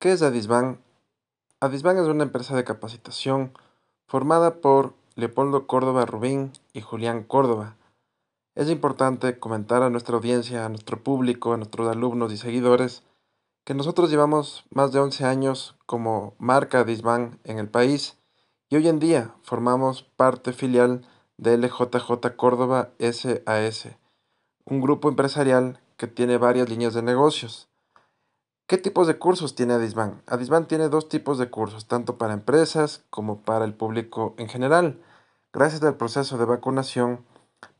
¿Qué es Adisban? Adisban es una empresa de capacitación formada por Leopoldo Córdoba Rubín y Julián Córdoba. Es importante comentar a nuestra audiencia, a nuestro público, a nuestros alumnos y seguidores, que nosotros llevamos más de 11 años como marca Adisban en el país y hoy en día formamos parte filial de LJJ Córdoba SAS, un grupo empresarial que tiene varias líneas de negocios. ¿Qué tipos de cursos tiene Adisban? Adisban tiene dos tipos de cursos, tanto para empresas como para el público en general. Gracias al proceso de vacunación,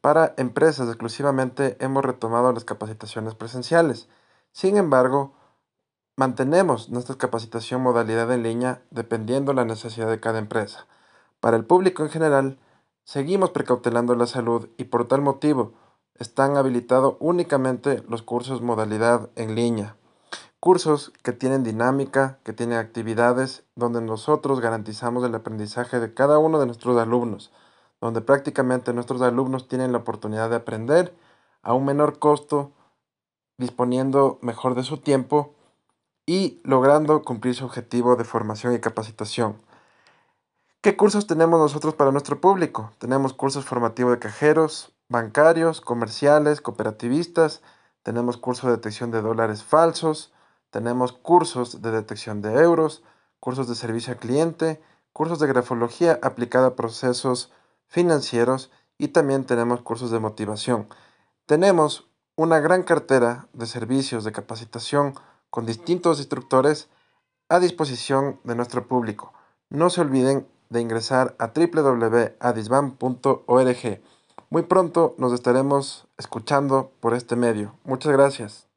para empresas exclusivamente hemos retomado las capacitaciones presenciales. Sin embargo, mantenemos nuestra capacitación modalidad en línea dependiendo la necesidad de cada empresa. Para el público en general, seguimos precautelando la salud y por tal motivo están habilitados únicamente los cursos modalidad en línea cursos que tienen dinámica, que tienen actividades donde nosotros garantizamos el aprendizaje de cada uno de nuestros alumnos, donde prácticamente nuestros alumnos tienen la oportunidad de aprender a un menor costo, disponiendo mejor de su tiempo y logrando cumplir su objetivo de formación y capacitación. ¿Qué cursos tenemos nosotros para nuestro público? Tenemos cursos formativos de cajeros, bancarios, comerciales, cooperativistas, tenemos cursos de detección de dólares falsos, tenemos cursos de detección de euros, cursos de servicio al cliente, cursos de grafología aplicada a procesos financieros y también tenemos cursos de motivación. Tenemos una gran cartera de servicios de capacitación con distintos instructores a disposición de nuestro público. No se olviden de ingresar a www.adisban.org. Muy pronto nos estaremos escuchando por este medio. Muchas gracias.